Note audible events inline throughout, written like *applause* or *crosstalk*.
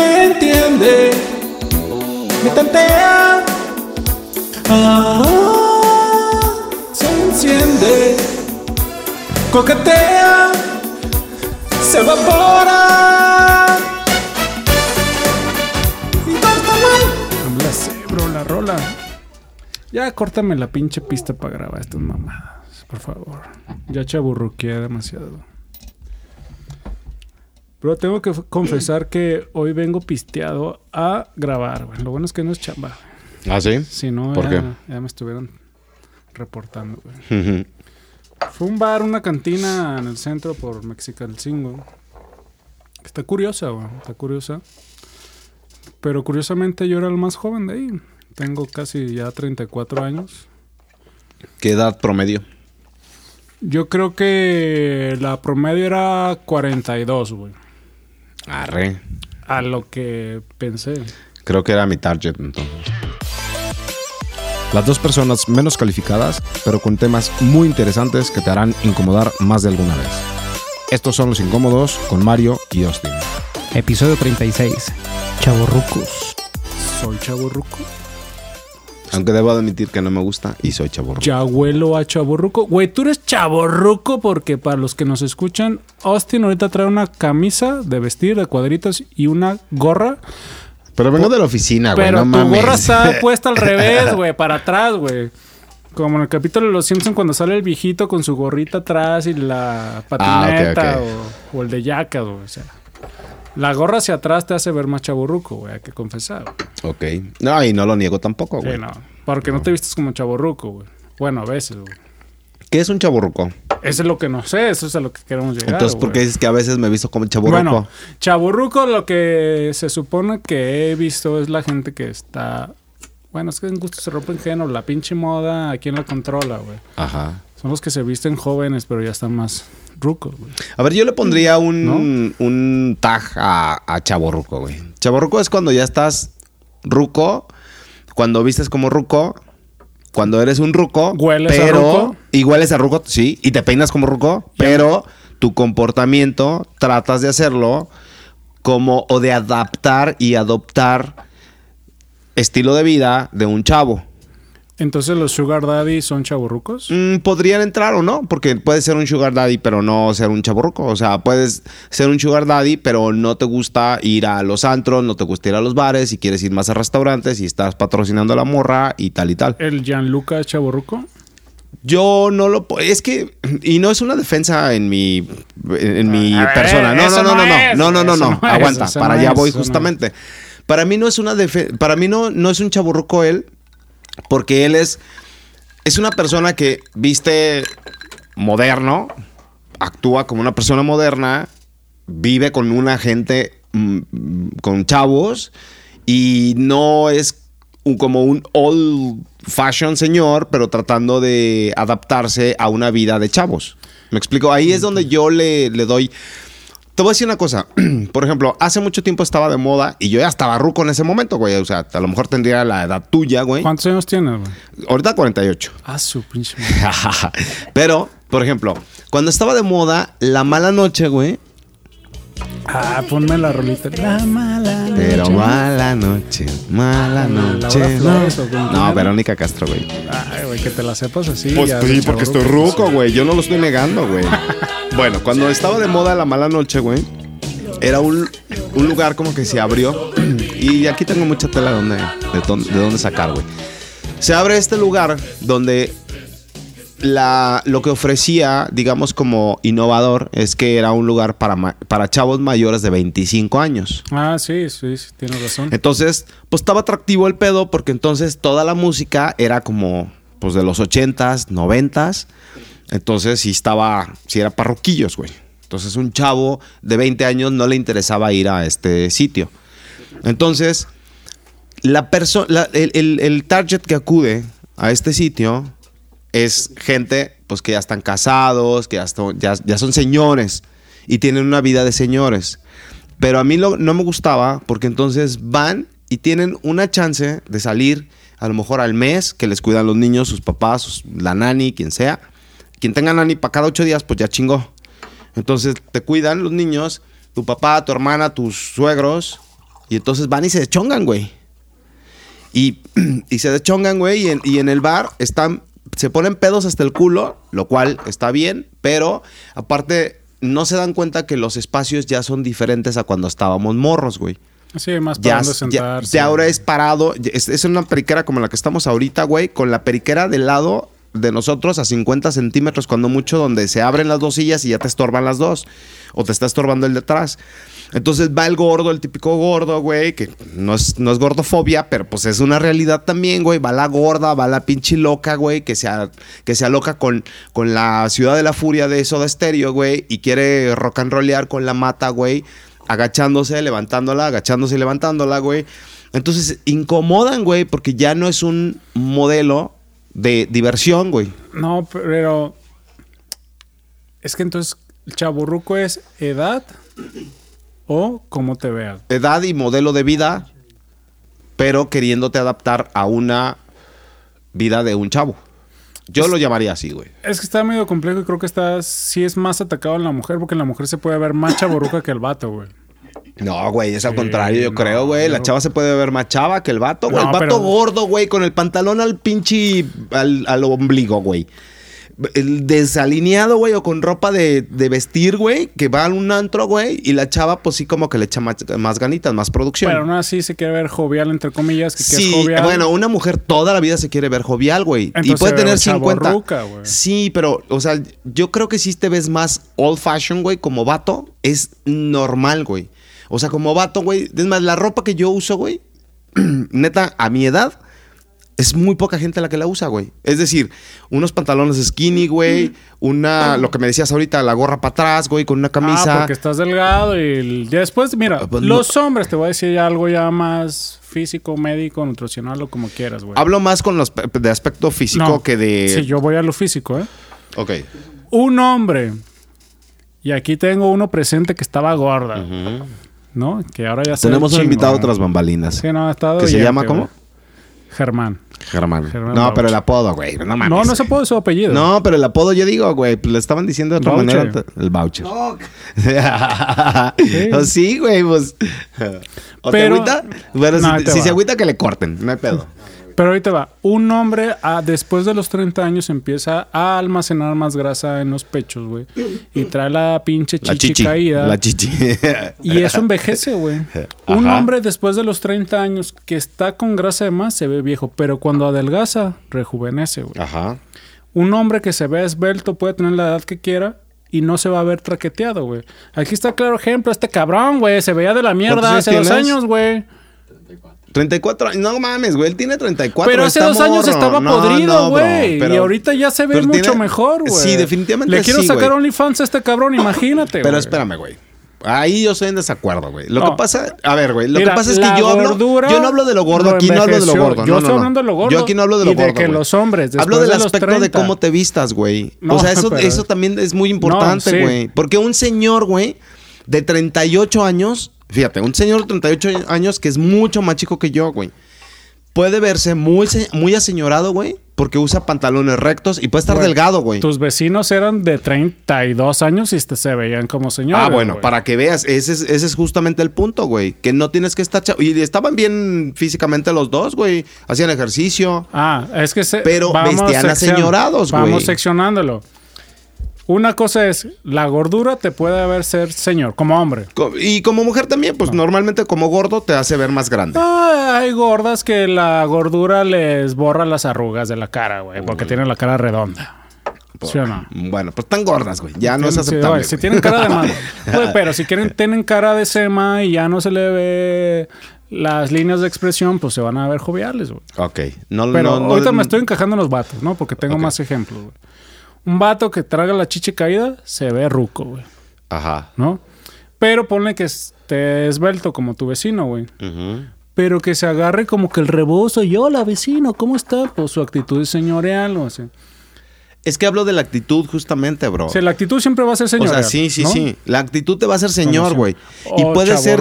me entiende, me tantea. Ah, se enciende, coquetea, se evapora. Y todo está mal. La sé, bro, la rola. Ya córtame la pinche pista para grabar estas mamadas, por favor. Ya chaburruqué demasiado. Bro, tengo que confesar que hoy vengo pisteado a grabar, güey. Lo bueno es que no es chamba. güey. ¿Ah, sí? Si no, ¿Por ya, qué? ya me estuvieran reportando, güey. Fue un bar, una cantina en el centro por Mexicalcingo. Está curiosa, güey. Está curiosa. Pero curiosamente yo era el más joven de ahí. Tengo casi ya 34 años. ¿Qué edad promedio? Yo creo que la promedio era 42, güey. Arre. A lo que pensé. Creo que era mi target entonces. Las dos personas menos calificadas, pero con temas muy interesantes que te harán incomodar más de alguna vez. Estos son los incómodos con Mario y Austin. Episodio 36. Chavorrucos. Soy chaborruco. Aunque debo admitir que no me gusta y soy chaborro. Ya huelo a chaborruco. Güey, tú eres chaborruco porque para los que nos escuchan, Austin ahorita trae una camisa de vestir de cuadritos y una gorra. Pero vengo de la oficina, güey. Pero no tu mames. gorra está *laughs* puesta al revés, güey, para atrás, güey. Como en el capítulo de Los Simpsons cuando sale el viejito con su gorrita atrás y la patineta Ah, ok, O, o el de yacas, güey. O sea, la gorra hacia atrás te hace ver más chaborruco, güey, hay que confesar. güey. Ok. No, y no lo niego tampoco, güey. Sí, no, porque no te vistes como chaborruco, güey. Bueno, a veces, güey. ¿Qué es un chaborruco? Eso es lo que no sé, eso es a lo que queremos llegar. Entonces, ¿por qué dices que a veces me he visto como chaborruco? Bueno, chaburruco lo que se supone que he visto es la gente que está... Bueno, es que en gusto se rompe en género. La pinche moda, ¿a quién la controla, güey? Ajá. Son los que se visten jóvenes, pero ya están más güey. A ver, yo le pondría un, un tag a, a chaborruco, güey. Chaborruco es cuando ya estás ruco, cuando vistes como ruco, cuando eres un ruco, ¿Hueles a pero ruco? y hueles a ruco, sí, y te peinas como ruco, pero tu comportamiento tratas de hacerlo como o de adaptar y adoptar estilo de vida de un chavo. Entonces, ¿los sugar daddy son chaburrucos? Mm, podrían entrar o no, porque puedes ser un sugar daddy, pero no ser un chaburruco. O sea, puedes ser un sugar daddy, pero no te gusta ir a los antros, no te gusta ir a los bares y quieres ir más a restaurantes y estás patrocinando a la morra y tal y tal. ¿El Gianluca es chaburruco? Yo no lo... Es que... Y no es una defensa en mi... En, en mi A ver, persona. No, no, no, no no, es, no, no, no, Aguanta. para allá voy justamente. Para mí no es una defe- Para mí no, no es un chaburruco él, porque él es... Es una persona que viste moderno, actúa como una persona moderna, vive con una gente, mm, con chavos, y no es como un old fashion señor, pero tratando de adaptarse a una vida de chavos. ¿Me explico? Ahí es donde yo le, le doy... Te voy a decir una cosa. *clears throat* Por ejemplo, hace mucho tiempo estaba de moda y yo ya estaba ruco en ese momento, güey. O sea, a lo mejor tendría la edad tuya, güey. ¿Cuántos años tienes, güey? Ahorita 48. Ah, su pinche. *laughs* Pero, por ejemplo, cuando estaba de moda, la mala noche, güey. Ah, ponme la rolita. La mala noche. Pero mala noche, mala Laura noche. Flores, ¿o No? Verónica Castro, güey. Ay, güey, que te la sepas así. Pues ya sí, porque estoy chavorruco. ruco, güey. Yo no lo estoy negando, güey. Bueno, cuando estaba de moda la mala noche, güey, era un, un lugar como que se abrió. *clears throat* Y aquí tengo mucha tela de dónde, de, dónde- de dónde sacar, güey. Se abre este lugar donde la, lo que ofrecía, digamos, como innovador, es que era un lugar para, para chavos mayores de 25 años. Ah, sí, sí, sí, tienes razón. Entonces, pues estaba atractivo el pedo porque entonces toda la música era como, pues de los 80s, 90s. Entonces, sí estaba, sí era parroquillos, güey. Entonces, un chavo de 20 años no le interesaba ir a este sitio. Entonces, la persona, el, el- el target que acude a este sitio es gente, pues que ya están casados, que ya, son señores y tienen una vida de señores. Pero a mí lo- no me gustaba porque entonces van y tienen una chance de salir a lo mejor al mes, que les cuidan los niños, sus papás, la nani, quien sea. Quien tenga nani para cada ocho días, pues ya chingó. Entonces te cuidan los niños, tu papá, tu hermana, tus suegros, Y entonces van y se deschongan, güey. Y, *clears throat* y se deschongan, güey, y en el bar están, se ponen pedos hasta el culo, lo cual está bien, pero aparte no se dan cuenta que los espacios ya son diferentes a cuando estábamos morros, güey. Sí, más Ya, sentarse. ya ahora es parado, es, es una periquera como la que estamos ahorita, güey, con la periquera del lado de nosotros a 50 centímetros, cuando mucho, donde se abren las dos sillas y ya te estorban las dos, o te está estorbando el de atrás. Entonces va el gordo, el típico gordo, güey, que no es, no es gordofobia, pero pues es una realidad también, güey. Va la gorda, va la pinche loca, güey, que se, que se aloca con, con la ciudad de la furia de Soda Stereo, güey, y quiere rock and rollear con la mata, güey, agachándose, levantándola, agachándose y levantándola, güey. Entonces incomodan, güey, porque ya no es un modelo de diversión, güey. No, pero. Es que entonces, el chaburruco es edad o cómo te veas. edad y modelo de vida, pero queriéndote adaptar a una vida de un chavo. Yo lo llamaría así, güey. Es que está medio complejo y creo que está. Sí es más atacado en la mujer, porque en la mujer se puede ver más chaburruca que el vato, güey. No, güey, es al Sí, contrario, yo no, creo, güey. La chava se puede ver más chava que el vato, güey. No, el vato pero- gordo, güey, con el pantalón al pinche. al, al ombligo, güey. Desalineado, güey, o con ropa de, de vestir, güey, que va a un antro, güey, y la chava, pues sí, como que le echa más, más ganitas, más producción. Pero aún así se quiere ver jovial, entre comillas, que, Sí, es jovial. bueno, una mujer toda la vida se quiere ver jovial, güey. Y puede tener ve 50. chavorruca, güey. Sí, pero, o sea, yo creo que si te ves más old fashion, güey, como vato, es normal, güey. O sea, como vato, güey. Es más, la ropa que yo uso, güey, *clears throat* neta, a mi edad, es muy poca gente la que la usa, güey. Es decir, unos pantalones skinny, güey, una, lo que me decías ahorita, la gorra para atrás, güey, con una Ah, camisa. porque estás delgado y ya después, mira, Ah, pues, los hombres, te voy a decir algo ya más físico, médico, nutricional o como quieras, güey. Hablo más con los de aspecto físico No, que de. Sí, yo voy a lo físico, ¿eh? Ok. Un hombre, y aquí tengo uno presente que estaba gorda, ¿no? Que ahora ya se Tenemos un invitado otras bambalinas. Sí, no, ha estado ¿Que se llama güey. Germán. Germán. Germán no, Bauch. pero el apodo, güey. No mames. no, no se güey. puede su apellido. No, pero el apodo yo digo, güey. Pues le estaban diciendo de otra Boucher. manera. El voucher. sí. *laughs* sí, güey, pues. ¿O Pero- te agüita? Bueno, No, si, si se agüita, que le corten. No hay pedo. Pero ahorita va. Un hombre a- después de los 30 años empieza a almacenar más grasa en los pechos, güey. Y trae la pinche La chichi, chichi. caída. La chichi. *laughs* Y eso envejece, güey. Un hombre después de los 30 años que está con grasa de más se ve viejo, pero cuando adelgaza, rejuvenece, güey. Ajá. Un hombre que se ve esbelto puede tener la edad que quiera y no se va a ver traqueteado, güey. Aquí está claro ejemplo, este cabrón, güey, se veía de la mierda ¿Cuántos hace dos años, güey. 34 años. No mames, güey. Él tiene 34. Pero hace dos años estaba No, podrido, güey. y ahorita ya se ve mucho tiene- mejor, güey. Sí, definitivamente Le quiero sí, sacar. OnlyFans a este cabrón, imagínate, Pero espérame, güey. Ahí yo estoy en desacuerdo, güey. Lo No. que pasa, a ver, güey, lo Mira, que pasa es que yo hablo, yo no hablo de lo gordo, lo aquí no hablo de lo gordo. Yo no, estoy no, hablando de lo gordo Yo aquí no hablo de lo y de gordo. que güey. los hombres, Hablo del de aspecto de 30. cómo te vistas, güey. O sea, eso, pero- eso también es muy importante, sí. güey. Porque un señor, güey, de 38 años, fíjate, un señor de 38 años que es mucho más chico que yo, güey. Puede verse muy, muy aseñorado, güey, porque usa pantalones rectos y puede estar Güey, delgado, güey. Tus vecinos eran de 32 años y se veían como señores. Ah, bueno, güey. para que veas, ese es, ese es justamente el punto, güey. Que no tienes que estar... Y estaban bien físicamente los dos, güey. Hacían ejercicio. Ah, es que se, Pero vestían aseñorados, güey. Vamos seccionándolo. Una cosa es, la gordura te puede ver ser señor, como hombre. Y como mujer también, pues normalmente como gordo te hace ver más grande. Ah, hay gordas que la gordura les borra las arrugas de la cara, güey, porque tienen la cara redonda. ¿Sí o no? Bueno, pues están gordas, güey. Ya no es aceptable. si tienen cara de mal. *laughs* Güey, pero si quieren, tienen cara de sema y ya no se le ve las líneas de expresión, pues se van a ver joviales, güey. Ok. No, Pero no, no- ahorita me estoy encajando en los vatos, ¿no? Porque tengo más ejemplos, güey. Un vato que traga la chiche caída se ve ruco, güey, Ajá. ¿no? Pero ponle que esté esbelto como tu vecino, güey. Ujú. Pero que se agarre como que el rebozo. Yo, la vecino, ¿cómo está? Pues su actitud es señorial, o sea. Es que hablo de la actitud justamente, bro. O sea, la actitud siempre va a ser O señorial. sea, sí, sí, ¿no? sí. La actitud te va a hacer señor, güey. Y o puede ser.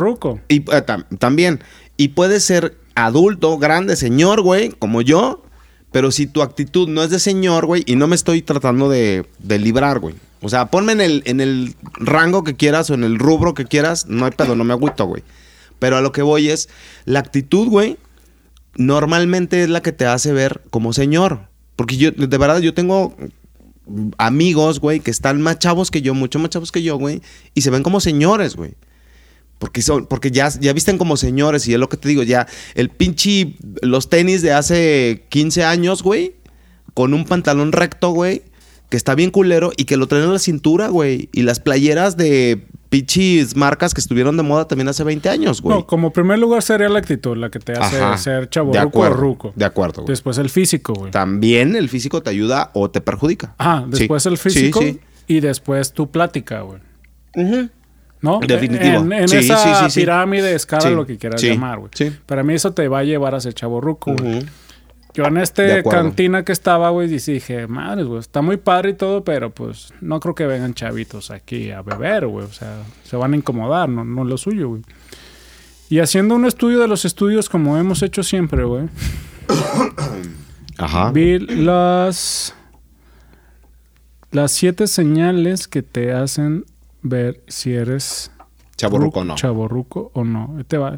Y eh, tam- también. Y puede ser adulto, grande, señor, güey, como yo. Pero si tu actitud no es de señor, güey, y no me estoy tratando de, de librar, güey. O sea, ponme en el, en el rango que quieras o en el rubro que quieras, no hay pedo, no me agüito, güey. Pero a lo que voy es, la actitud, güey, normalmente es la que te hace ver como señor. Porque yo, de verdad, yo tengo amigos, güey, que están más chavos que yo, mucho más chavos que yo, güey, y se ven como señores, güey. Porque son, porque ya, ya visten como señores, y es lo que te digo, ya, el pinche, los tenis de hace 15 años, güey, con un pantalón recto, güey, que está bien culero y que lo traen en la cintura, güey. Y las playeras de pinches marcas que estuvieron de moda también hace 20 años, güey. No, como primer lugar sería la actitud, la que te hace Ajá. ser chavo De o acuerdo, ruco. de acuerdo, güey. Después el físico, güey. También el físico te ayuda o te perjudica. Ajá, después Sí. el físico Sí, sí. y después tu plática, güey. ¿No? Definitivo. En, en Sí, esa sí, sí, sí. pirámide, escala, lo que quieras llamar, güey. sí. Para mí eso te va a llevar a ser chavo ruco, güey. Yo en este cantina que estaba, güey, dije, madre, güey, está muy padre y todo, pero pues no creo que vengan chavitos aquí a beber, güey. O sea, se van a incomodar, no, no es lo suyo, güey. Y haciendo un estudio de los estudios como hemos hecho siempre, güey, *coughs* Ajá. vi las las siete señales que te hacen ver si eres Chaborruco no. chavorruco o no. Te va.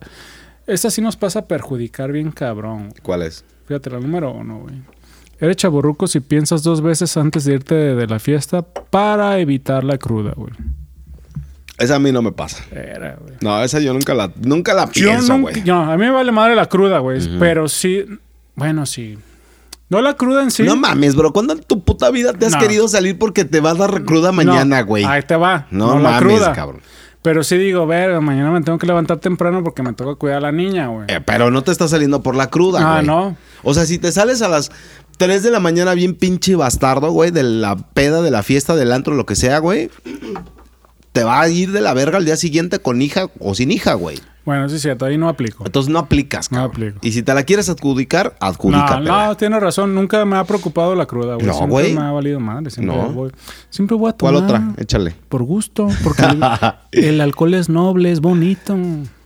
Esta sí nos pasa a perjudicar bien cabrón. ¿Cuál es? Fíjate, la número uno, güey. Eres chaborruco si piensas dos veces antes de irte de, de la fiesta para evitar la cruda, güey. Esa a mí no me pasa. Era, güey. No, esa yo nunca la, nunca la Yo pienso, nunca- güey. no, a mí me vale madre la cruda, güey. Pero sí, bueno, sí. No la cruda en sí. No mames, bro. ¿Cuándo en tu puta vida te has No. querido salir porque te vas a dar cruda mañana, güey? Ahí te va. No, No, la mames, cruda. cabrón. Pero sí digo, ver, mañana me tengo que levantar temprano porque me toca cuidar a la niña, güey. Eh, pero no te está saliendo por la cruda, Ah, güey. no. O sea, si te sales a las 3 de la mañana bien pinche bastardo, güey, de la peda, de la fiesta, del antro, lo que sea, güey, te va a ir de la verga al día siguiente con hija o sin hija, güey. Bueno, sí es cierto, ahí no aplico. Entonces no aplicas, No aplico. Y si te la quieres adjudicar, No, adjudícatela. no, tiene razón. Nunca me ha preocupado la cruda, güey. No, siempre güey. me ha valido madre. Siempre No. voy, siempre voy a tomar. ¿Cuál otra? Échale. Por gusto. Porque el, *laughs* el alcohol es noble, es bonito.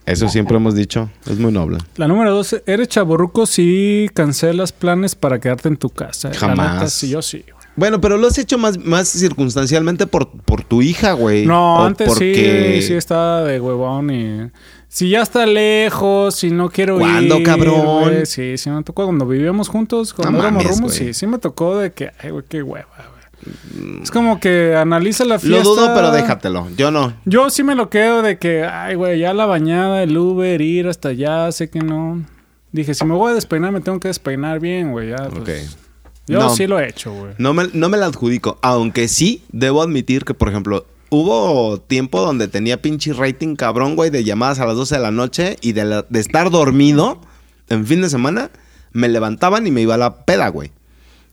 Eso siempre hemos dicho. Es muy noble. La número dos, eres chaborruco si cancelas planes para quedarte en tu casa. La Jamás. neta, sí, yo sí. güey. Bueno, pero lo has hecho más, más circunstancialmente por, por tu hija, güey. No, O antes porque- sí, sí estaba de huevón y... Si ya está lejos, si no quiero ¿Cuándo, ir... cabrón? Sí, sí me tocó cuando vivíamos juntos, cuando No éramos mames, rumos, sí, sí me tocó de que, ay, güey, qué hueva, güey. Es como que analiza la fiesta. Lo dudo, pero déjatelo. Yo no. Yo sí me lo quedo de que, ay, güey, ya la bañada, el Uber, ir hasta allá, sé que no. Dije, si me voy a despeinar, me tengo que despeinar bien, güey. Ya, pues, Ok. Yo No. sí lo he hecho, güey. No me, no me la adjudico. Aunque sí, debo admitir que, por ejemplo, hubo tiempo donde tenía pinche rating cabrón, güey, de llamadas a las 12 de la noche y de, la- de estar dormido en fin de semana, me levantaban y me iba a la peda, güey.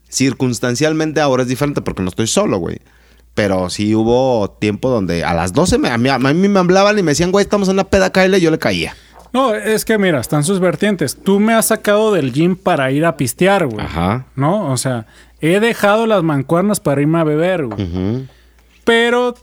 Circunstancialmente ahora es diferente porque no estoy solo, güey. Pero sí hubo tiempo donde a las 12 me, a, mí, a mí me hablaban y me decían, güey, estamos en una peda, cáele, y yo le caía. No, es que mira, están sus vertientes. Tú me has sacado del gym para ir a pistear, güey. Ajá. ¿No? O sea, he dejado las mancuernas para irme a beber, güey. Ujú. Pero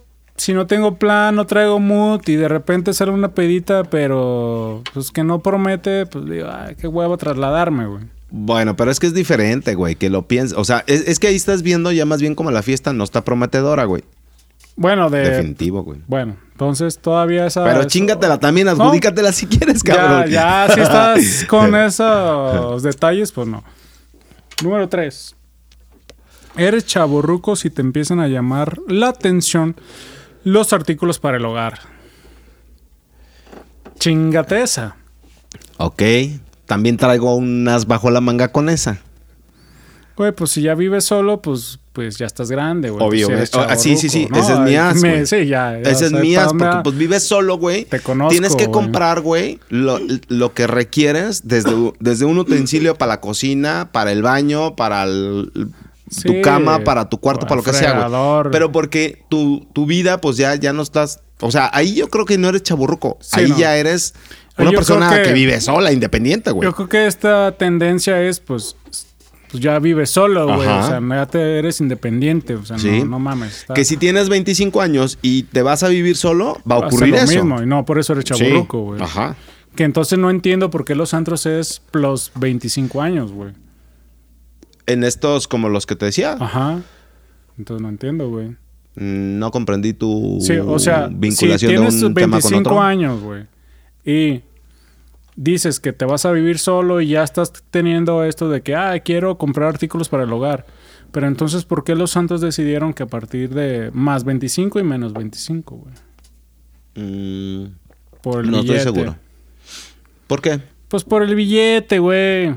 si no tengo plan, no traigo mood y de repente sale una pedita, pero pues que no promete, pues digo, ay, qué huevo trasladarme, güey. Bueno, pero es que es diferente, güey, que lo pienses. O sea, es, es que ahí estás viendo ya más bien como la fiesta no está prometedora, güey. Bueno, de... Definitivo, güey. Bueno, entonces todavía esa... Pero eso- chingatela también, adjudícatela si quieres, Ya, cabrón. ya, si estás *laughs* con esos detalles, pues no. Número 3. Eres chaborruco si te empiezan a llamar la atención los artículos para el hogar. Chingate esa. Ok. También traigo unas bajo la manga con esa. Güey, pues si ya vives solo, pues, pues ya estás grande, güey. Obvio, Pues. Ah, sí, sí, sí. es ¿no? mi as, Me- güey. Sí, ya. ya Ese es dónde porque pues vives solo, güey. Te conozco, Tienes que güey. comprar, güey, lo, lo que requieres desde, desde un utensilio para la cocina, para el baño, para el- tu cama, para tu cuarto, para lo que sea, güey. Pero porque tu, tu vida, pues ya, ya no estás... O sea, ahí yo creo que no eres chaburruco. Sí, ahí no. ya eres una yo persona que... que- vive sola, independiente, güey. Yo creo que esta tendencia es, pues, pues ya vives solo, güey. O sea, ya te eres independiente. O sea, Sí. no, no mames. está- Que si tienes 25 años y te vas a vivir solo, va a ocurrir lo eso. mismo. Y no, por eso eres chaburruco, güey. Ajá. Que entonces no entiendo por qué los antros es plus 25 años, güey. En estos, como los que te decía, Ajá. Entonces no entiendo, güey. mm, no comprendí tu Sí, o sea, vinculación si tienes de un tema con 25 otro. años, güey, y dices que te vas a vivir solo y ya estás teniendo esto de que, ah, quiero comprar artículos para el hogar. Pero entonces, ¿por qué los santos decidieron que a partir de más 25 y menos 25, güey? Mm, Por el no billete. estoy seguro. ¿Por qué? Pues por el billete, güey.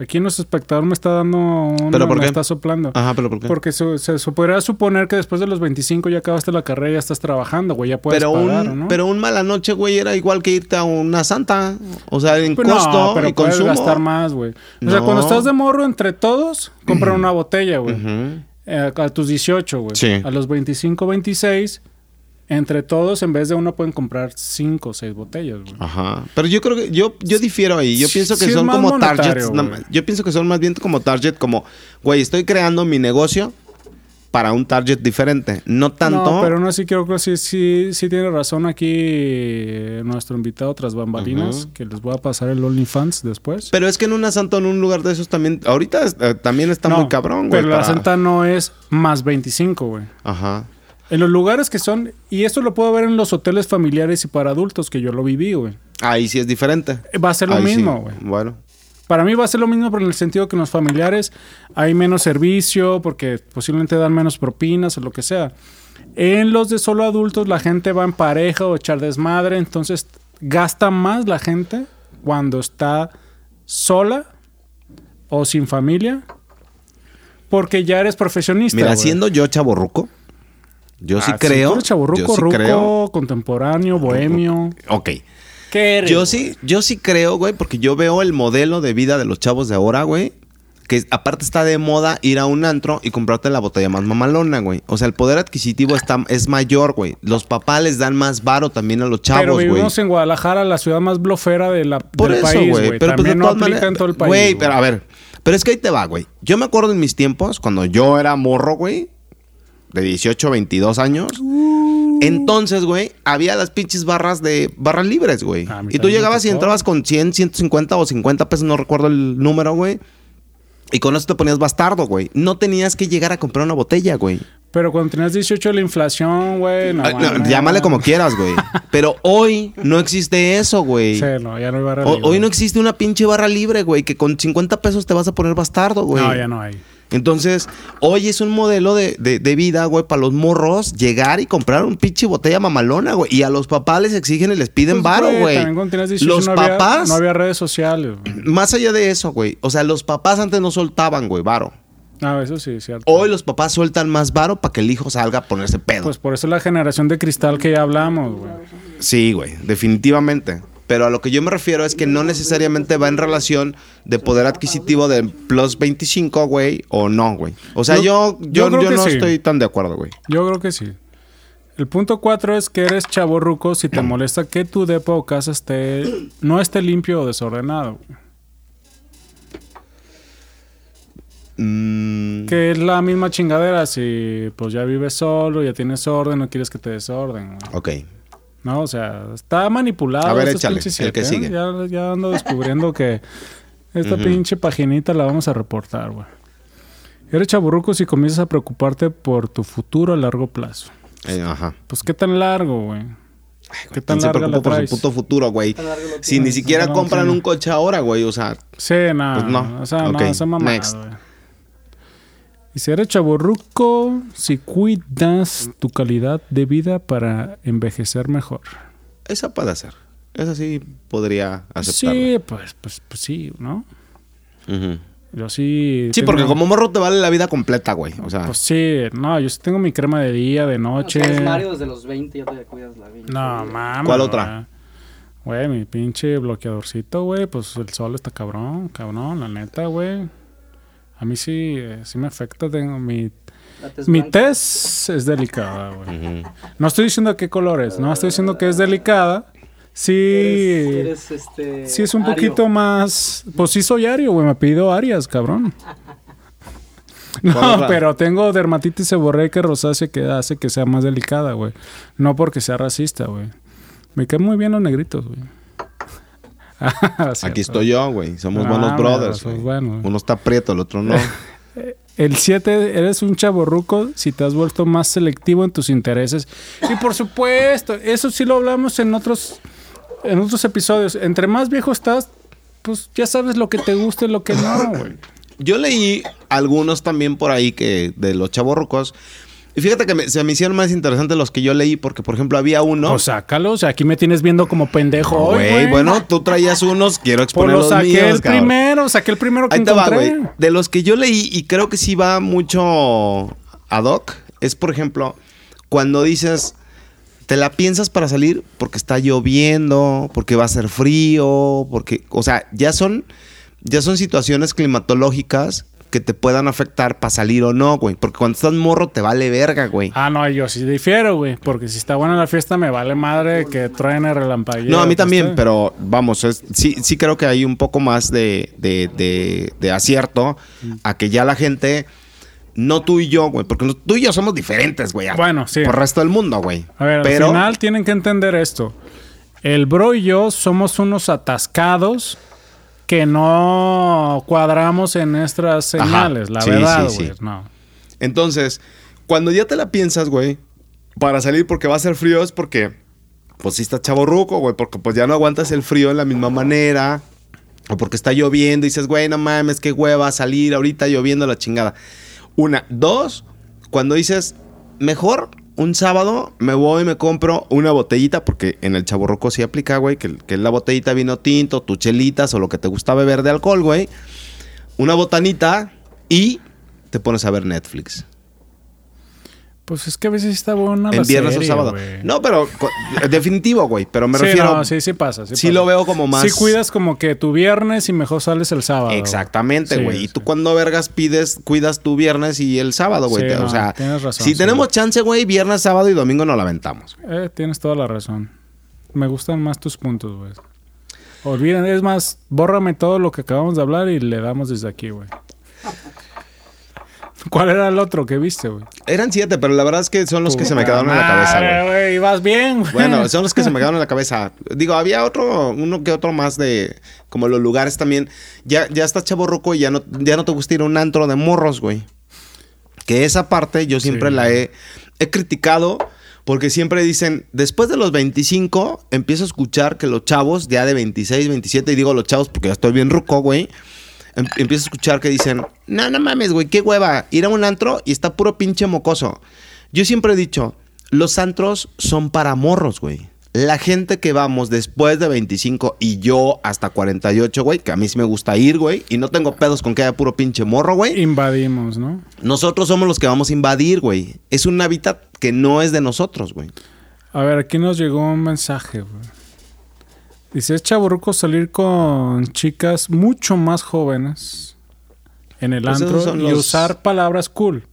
Aquí nuestro espectador me está dando un... ¿Pero por me qué? está soplando. Ajá, pero ¿por qué? Porque se, se, se podría suponer que después de los 25 ya acabaste la carrera y ya estás trabajando, güey. Ya puedes pero, pagar, un, ¿no? pero un mala noche, güey, era igual que irte a una santa. O sea, en Pues costo no, pero y puedes consumo. gastar más, güey. O sea, cuando estás de morro entre todos, compran una botella, güey. Eh, a tus 18, güey. Sí. A los 25, 26, entre todos, en vez de uno, pueden comprar 5 o 6 botellas, güey. Ajá. Pero yo creo que yo, yo difiero ahí. Yo pienso que Sí son como targets. güey. Yo pienso que son más bien como target, como, güey, estoy creando mi negocio para un target diferente. No tanto. No, pero no sí creo que sí, sí, sí tiene razón aquí eh, nuestro invitado tras bambalinas, que les voy a pasar el OnlyFans después. Pero es que en una santa, en un lugar de esos también. Ahorita eh, también está No, muy cabrón, güey. Pero la para- santa no es más 25, güey. Ajá. En los lugares que son, y esto lo puedo ver en los hoteles familiares y para adultos, que yo lo viví, güey. Ahí sí es diferente. Va a ser lo Ahí sí. mismo, güey. Bueno. Para mí va a ser lo mismo, pero en el sentido que en los familiares hay menos servicio, porque posiblemente dan menos propinas o lo que sea. En los de solo adultos, la gente va en pareja o echar desmadre, entonces gasta más la gente cuando está sola o sin familia, porque ya eres profesionista. Mira, güey. siendo yo chaborruco, yo sí Ah, creo. tú eres chavorruco, yo sí ruco, creo. contemporáneo, bohemio. Ok. ¿Qué eres? Yo güey? sí, yo sí creo, güey, porque yo veo el modelo de vida de los chavos de ahora, güey. Que aparte está de moda ir a un antro y comprarte la botella más mamalona, güey. O sea, el poder adquisitivo está, es mayor, güey. Los papás les dan más varo también a los Pero chavos, güey. vivimos en Guadalajara, la ciudad más blofera de la, Por del eso, país, güey. Pero pues, También de no aplica maneras. en todo el país. Güey, güey. pero a ver. Pero es que ahí te va, güey. Yo me acuerdo en mis tiempos, cuando yo era morro, güey, de 18, 22 años. Entonces, güey, había las pinches barras de barras libres, güey. A mí Y tú llegabas y entrabas con 100, 150 o 50 pesos, no recuerdo el número, güey. Y con eso te ponías bastardo, güey. No tenías que llegar a comprar una botella, güey. Pero cuando tenías 18 la inflación, güey, no, Ah, no, mames. llámale como quieras, güey. *laughs* Pero hoy no existe eso, güey. Sí, no, ya no hay barra libre. Hoy no existe una pinche barra libre, güey, que con 50 pesos te vas a poner bastardo, güey. No, ya no hay. Entonces, hoy es un modelo de, de- de vida, güey, para los morros llegar y comprar un pinche botella mamalona, güey. Y a los papás les exigen y les piden Pues, varo, güey. También cuando tenías 18 Los no había, papás, no había redes sociales, güey. *clears throat* más allá de eso, güey. O sea, los papás antes no soltaban, güey, varo. Ah, eso sí, es cierto. Hoy los papás sueltan más varo para que el hijo salga a ponerse pedo. Pues por eso la generación de cristal que ya hablamos, güey. Sí, güey, definitivamente. Pero a lo que yo me refiero es que no necesariamente va en relación de poder adquisitivo de plus 25, güey, o no, güey. O sea, yo, Yo- yo, no sí. estoy tan de acuerdo, güey. Yo creo que sí. El punto cuatro es que eres chavo ruco si te molesta que tu depo o casa esté no esté limpio o desordenado. Mm, Que es la misma chingadera si pues ya vives solo, ya tienes orden, no quieres que te desorden. güey. ok. No, o sea, está manipulado. A ver, échale, el que ¿eh? sigue. Ya, ya ando descubriendo que esta pinche paginita la vamos a reportar, güey. Eres chaburruco si comienzas a preocuparte por tu futuro a largo plazo. Eh, ajá. Pues qué tan largo, güey. ¿Qué tan ¿Quién se larga la preocupa por traes? su puto futuro, güey? Si ni siquiera No, compran un coche ahora, güey. O sea, Sí, no. Pues no. O sea, Ok, no, esa mamada, next. güey. Eres chaburruco, si cuidas tu calidad de vida para envejecer mejor. esa puede ser. Esa sí podría aceptarla. Sí, pues, pues, pues sí, ¿no? Yo sí. Sí, tengo- porque como morro te vale la vida completa, güey. O sea, Pues sí, no, yo sí tengo mi crema de día, de noche. O sea, eres Mario desde los 20 ya te cuidas la vida. No, mames. ¿Cuál otra? Güey, mi pinche bloqueadorcito, güey. Pues el sol está cabrón, cabrón, la neta, güey. A mí sí, eh, sí me afecta. Tengo mi, tez mi blanca. tez es delicada, güey. No estoy diciendo qué colores, no estoy diciendo que es delicada. Sí, Eres, eres, este, sí es un Ario. poquito más. Pues sí soy Ario, güey. Me pido Arias, cabrón. ¿Cuál *laughs* No, pero tengo dermatitis seborreica rosácea que hace que sea más delicada, güey. No porque sea racista, güey. Me caen muy bien los negritos, güey. *laughs* Aquí estoy yo, güey. Somos buenos brothers. güey. bueno. Uno está prieto, el otro no. *laughs* El 7, eres un chaborruco si te has vuelto más selectivo en tus intereses. Y por supuesto, eso sí lo hablamos en otros en otros episodios, entre más viejo estás, pues ya sabes lo que te gusta y lo que no, güey. Yo leí algunos también por ahí que de los chavorrucos. Y fíjate que me- se me hicieron más interesantes los que yo leí, porque por ejemplo había uno. O sácalos, aquí me tienes viendo como pendejo hoy, Güey, bueno, tú traías unos, quiero exponer lo los saqué míos, el cabrón. primero, saqué el primero que Ahí te va, encontré. güey. De los que yo leí, y creo que sí va mucho ad hoc, es por ejemplo, cuando dices, te la piensas para salir porque está lloviendo, porque va a ser frío, porque, o sea, ya son, ya son situaciones climatológicas que te puedan afectar para salir o no, güey. Porque cuando estás morro te vale verga, güey. Ah, no, yo sí difiero, güey. Porque si está buena la fiesta, me vale madre que traen el relampagueo. No, a mí que también, pero vamos, es- sí, sí creo que hay un poco más de, de- de- de acierto a que ya la gente, no tú y yo, güey, porque tú y yo somos diferentes, güey. Bueno, sí. Por el resto del mundo, güey. A ver, pero, al final tienen que entender esto. El bro y yo somos unos atascados que no cuadramos en nuestras señales, la Sí, verdad, sí, güey. sí. No. Entonces, cuando ya te la piensas, güey, para salir porque va a ser frío es porque, pues sí está chaborruco, güey, porque pues ya no aguantas el frío en la misma manera. O porque está lloviendo y dices, güey, no mames, qué hueva salir ahorita lloviendo la chingada. Una. Dos, cuando dices, mejor un sábado me voy y me compro una botellita, porque en el chaborroco sí aplica, güey, que, es la botellita vino tinto, tu chelitas o lo que te gusta beber de alcohol, güey. Una botanita y te pones a ver Netflix. Pues es que a veces está buena la En viernes serie, o sábado. No, pero definitivo, güey. Pero me Sí, refiero. no, sí, sí pasa. Sí, sí pasa. lo veo como más. Sí cuidas como que tu viernes y mejor sales el sábado. Exactamente, Sí, güey. y tú cuando vergas pides, cuidas tu viernes y el sábado, güey. O no, sea, tienes razón, si tenemos chance, güey, viernes, sábado y domingo no la aventamos. Eh, tienes toda la razón. Me gustan más tus puntos, güey. Olviden, es más, bórrame todo lo que acabamos de hablar y le damos desde aquí, güey. ¿Cuál era el otro que viste, güey? Eran siete, pero la verdad es que son los que se me quedaron en la cabeza, güey. güey. Ibas bien, güey. Bueno, *laughs* son los que se me quedaron en la cabeza. Digo, había otro, uno que otro más de, como los lugares también. Ya, ya estás chaborroco y ya no, ya no te gusta ir a un antro de morros, güey. Que esa parte yo siempre Sí. la he, he criticado porque siempre dicen, después de los 25, empiezo a escuchar que los chavos, ya de 26, 27, y digo los chavos porque ya estoy bien ruco, güey. Em- empiezo a escuchar que dicen, no, no mames, güey, qué hueva, ir a un antro y está puro pinche mocoso. Yo siempre he dicho, los antros son para morros, güey. La gente que vamos después de 25 y yo hasta 48, güey, que a mí sí me gusta ir, güey, y no tengo pedos con que haya puro pinche morro, güey. Invadimos, ¿no? Nosotros somos los que vamos a invadir, güey. Es un hábitat que no es de nosotros, güey. A ver, aquí nos llegó un mensaje, güey. Dice, es chaburruco salir con chicas mucho más jóvenes en el Pues antro y los- usar palabras cool.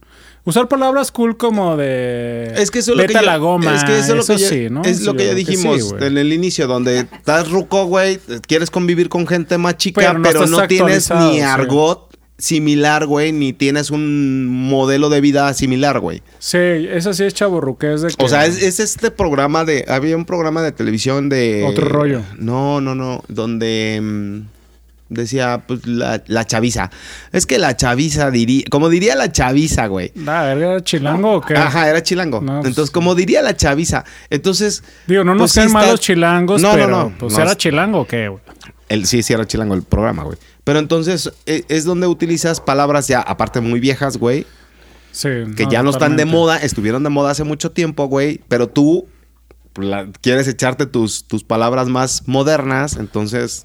Usar palabras cool como de... Es que eso es lo que yo- la goma. Es que eso es lo que ya, sí, ¿no? es lo Sí, que ya dijimos sí, en el inicio, donde estás ruco, güey, quieres convivir con gente más chica, Pero pero no tienes ni argot similar, güey, ni tienes un modelo de vida similar, güey. Sí, esa sí es chaburruque. Es de que... O sea, es, es este programa de. Había un programa de televisión de. Otro rollo. No, no, no. Donde. mm, decía, pues, la, la chaviza. Es que la chaviza diría. Como diría la chaviza, güey. Ah, ¿era chilango o qué? Ajá, era chilango. No, pues, Entonces, como diría la chaviza. Entonces. Digo, no nos pues, sí sean está- malos chilangos, No, no, pero no, pues no era es- chilango o qué, güey. El, sí, sí, era chilango el programa, güey. Pero entonces e- es donde utilizas palabras ya, aparte muy viejas, güey, Sí. que ya no están de moda, estuvieron de moda hace mucho tiempo, güey, pero tú la- quieres echarte tus, tus palabras más modernas, entonces...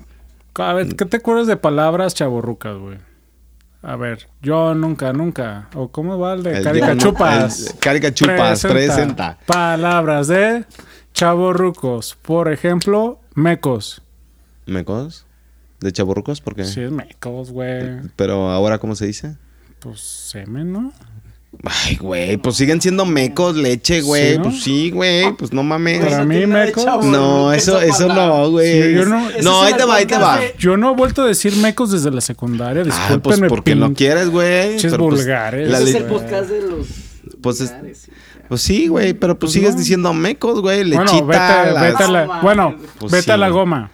A ver, ¿qué te acuerdas de palabras chaburrucas, güey? A ver, yo nunca, nunca. ¿O cómo va el de caricachupas? Caricachupas, presenta. Palabras de chaborrucos. Por ejemplo, mecos. ¿Mecos? ¿De chaburrucos? ¿Por qué? Sí, es mecos, güey. Pero ahora, ¿cómo se dice? Pues semen, ¿no? Ay, güey, pues siguen siendo mecos, leche, güey. ¿Sí, no? Pues sí, güey, pues no mames. Para mí, mecos. No, eso, eso no, güey. Sí, yo no- ahí te va, ahí te va. Yo no he vuelto a decir mecos desde la secundaria. Ah, pues Discúlpenme, porque no quieres, güey. Pero, pues, vulgares. la Ese es el podcast de los. Pues es-. Pues sí, güey, pero pues, Pues sigues no. diciendo mecos, güey. Lechita. Bueno, vete, las- vete a la, No, bueno, Pues vete sí, a la goma.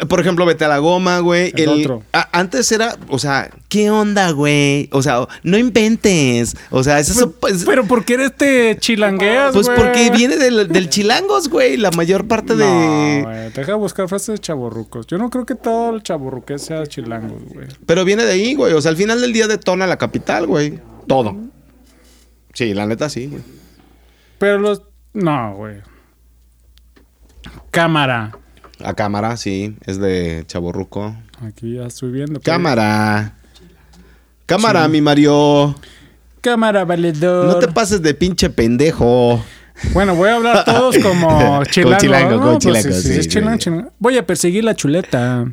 Eh, Por ejemplo, vete a la goma, güey. El otro. a- antes era, o sea, ¿qué onda, güey? O sea, no inventes. O sea, eso es- pues, Pero ¿por qué eres te chilangueas, pues güey? porque viene del, del chilangos, güey. La mayor parte No, de. güey, deja buscar frases de chaborrucos. Yo no creo que todo el chaborruqués sea chilangos, güey. Pero viene de ahí, güey. O sea, al final del día detona la capital, güey. Todo. Sí, la neta sí, güey. Pero los... No, güey. Cámara. A cámara, sí. Es de Chaborruco. Aquí ya estoy viendo. pero- Cámara. Cámara, mi Mario. Cámara, valedor. No te pases de pinche pendejo. Bueno, voy a hablar todos *laughs* como chilango. chilango, ¿no? como Pues, chilango, sí, sí, es chilango, chilango. Voy a perseguir la chuleta.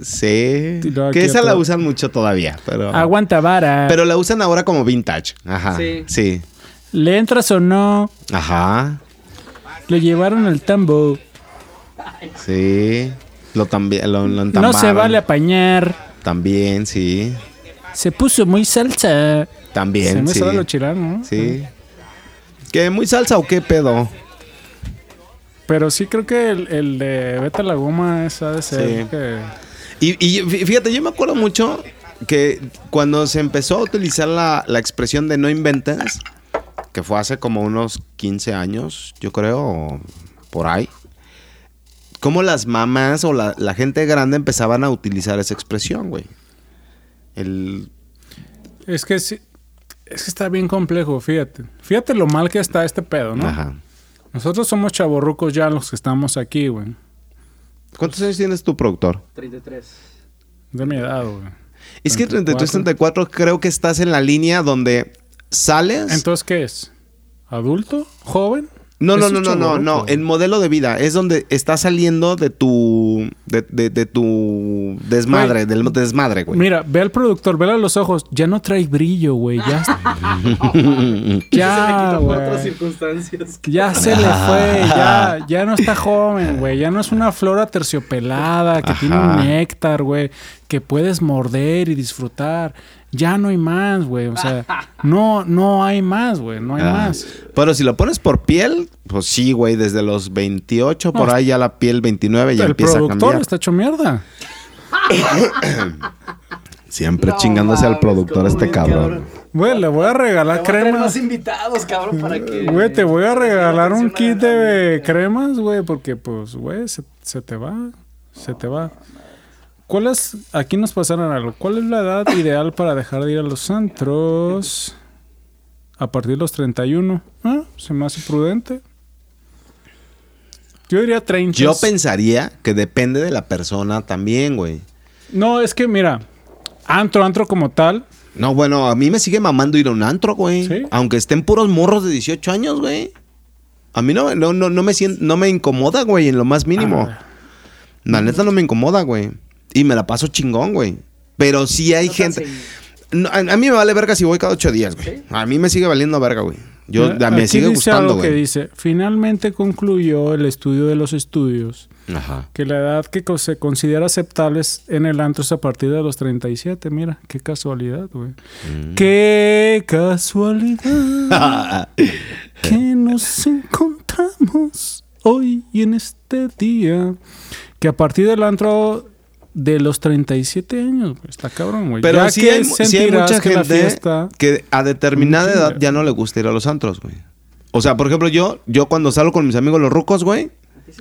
Sí. Que esa la usan mucho todavía, pero... Aguanta vara. Pero la usan ahora como vintage. Ajá. Sí. Sí. ¿Le entras o no? Ajá. Lo llevaron al tambo. Sí. Lo también lo, lo No se vale apañar. También, sí. Se puso muy salsa. Se También, me sí. lo chilango, ¿no? Sí. ¿Qué? ¿Muy salsa o qué pedo? Pero sí creo que el, el de Vete a la Goma esa ha de ser Sí. que... Y, y fí- fíjate, yo me acuerdo mucho que cuando se empezó a utilizar la, la expresión de no inventes, que fue hace como unos 15 años, yo creo, por ahí, como las mamás o la, la gente grande empezaban a utilizar esa expresión, güey. El... Es que sí... Es que está bien complejo, fíjate. Fíjate lo mal que está este pedo, ¿no? Ajá. Nosotros somos chavorrucos ya los que estamos aquí, güey. ¿Cuántos años tienes tu productor? 33. De mi edad, güey. Es que 33, 34. 34 creo que estás en la línea donde sales... Entonces, ¿qué es? ¿Adulto? ¿Joven? No, no, no, no, no, no. El modelo de vida es donde estás saliendo de tu. de, de- de tu desmadre, del desmadre, güey. Mira, ve al productor, vele a los ojos. Ya no trae brillo, güey. Ya, *laughs* ya, quitó por otras güey. circunstancias. Ya se le fue. Ya, *laughs* ya no está joven, güey. Ya no es una flora terciopelada que tiene un néctar, güey. Que puedes morder y disfrutar. Ya no hay más, güey. O sea, *laughs* no, no hay más, güey. No hay Ah. más. Pero si lo pones por piel, pues sí, güey. Desde los 28 por ahí ya la piel 29 ya El empieza a productor cambiar. está hecho mierda. *coughs* Siempre No chingándose al productor este cabrón. Güey, le voy a regalar Te voy a crema. más invitados, cabrón, para que... Güey, te voy a regalar un kit de cremas, güey, porque pues, güey, se, se te va, se te va. ¿Cuál es, aquí nos pasaron algo, cuál es la edad ideal para dejar de ir a los antros? A partir de los 31. Ah, se me hace prudente. Yo diría 30. Yo pensaría que depende de la persona también, güey. No, es que mira, antro, antro como tal, No, bueno, a mí me sigue mamando ir a un antro, güey. ¿Sí? Aunque estén puros morros de 18 años, güey. A mí no, no, no, no me sien- no me incomoda, güey, en lo más mínimo. Ah. La neta no me incomoda, güey. Y me la paso chingón, güey. Pero sí hay No gente. No, a, a mí me vale verga si voy cada ocho días, güey. ¿Sí? A mí me sigue valiendo verga, güey. Yo, Mira, a- me aquí sigue dice gustando, algo que güey. dice, finalmente concluyó el estudio de los estudios Ajá. que la edad que se considera aceptable es- en el antro es a partir de los 37. Mira, qué casualidad, güey. Mm. Qué casualidad *laughs* que nos encontramos hoy y en este día. Que a partir del antro de los 37 años, güey, está cabrón, güey. Pero Ya sí que hay, sí hay sentirás mucha que gente fiesta- que a determinada edad ya no le gusta ir a los antros, güey. O sea, por ejemplo, yo, yo cuando salgo con mis amigos los rucos, güey.